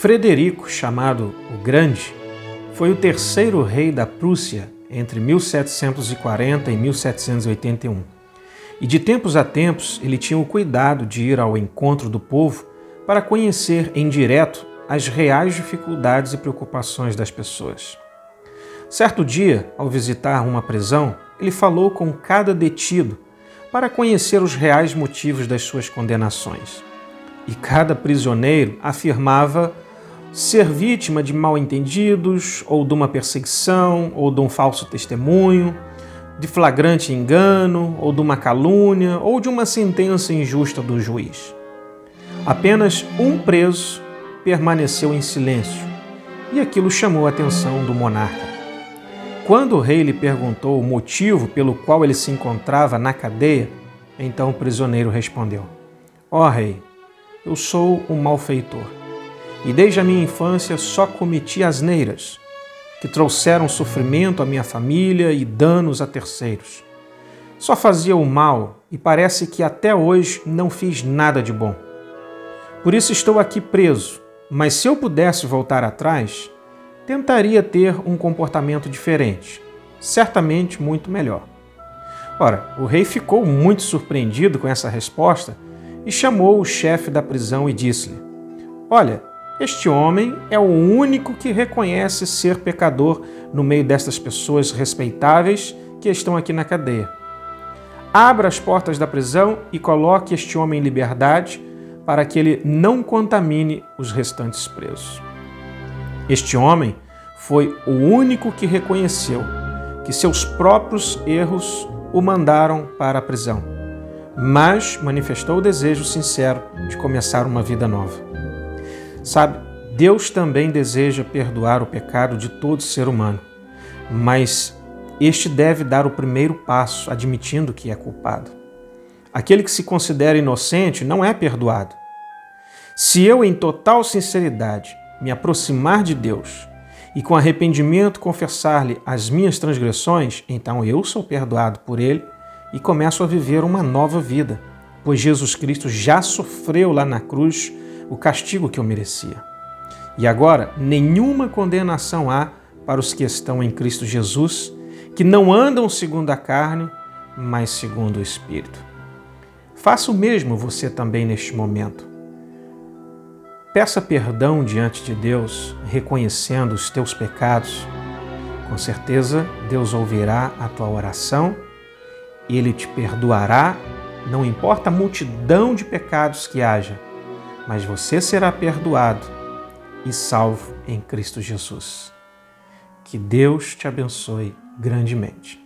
Frederico, chamado o Grande, foi o terceiro rei da Prússia entre 1740 e 1781. E de tempos a tempos ele tinha o cuidado de ir ao encontro do povo para conhecer em direto as reais dificuldades e preocupações das pessoas. Certo dia, ao visitar uma prisão, ele falou com cada detido para conhecer os reais motivos das suas condenações. E cada prisioneiro afirmava ser vítima de mal-entendidos, ou de uma perseguição, ou de um falso testemunho, de flagrante engano, ou de uma calúnia, ou de uma sentença injusta do juiz. Apenas um preso permaneceu em silêncio, e aquilo chamou a atenção do monarca. Quando o rei lhe perguntou o motivo pelo qual ele se encontrava na cadeia, então o prisioneiro respondeu: Ó oh, rei, eu sou um malfeitor, e desde a minha infância só cometi asneiras, que trouxeram sofrimento à minha família e danos a terceiros. Só fazia o mal e parece que até hoje não fiz nada de bom. Por isso estou aqui preso, mas se eu pudesse voltar atrás, tentaria ter um comportamento diferente, certamente muito melhor. Ora, o rei ficou muito surpreendido com essa resposta e chamou o chefe da prisão e disse-lhe: Olha, este homem é o único que reconhece ser pecador no meio destas pessoas respeitáveis que estão aqui na cadeia. Abra as portas da prisão e coloque este homem em liberdade para que ele não contamine os restantes presos. Este homem foi o único que reconheceu que seus próprios erros o mandaram para a prisão, mas manifestou o desejo sincero de começar uma vida nova. Sabe, Deus também deseja perdoar o pecado de todo ser humano, mas este deve dar o primeiro passo admitindo que é culpado. Aquele que se considera inocente não é perdoado. Se eu, em total sinceridade, me aproximar de Deus e com arrependimento confessar-lhe as minhas transgressões, então eu sou perdoado por ele e começo a viver uma nova vida, pois Jesus Cristo já sofreu lá na cruz o castigo que eu merecia. E agora, nenhuma condenação há para os que estão em Cristo Jesus, que não andam segundo a carne, mas segundo o Espírito. Faça o mesmo você também neste momento. Peça perdão diante de Deus, reconhecendo os teus pecados. Com certeza, Deus ouvirá a tua oração Ele te perdoará, não importa a multidão de pecados que haja, mas você será perdoado e salvo em Cristo Jesus. Que Deus te abençoe grandemente.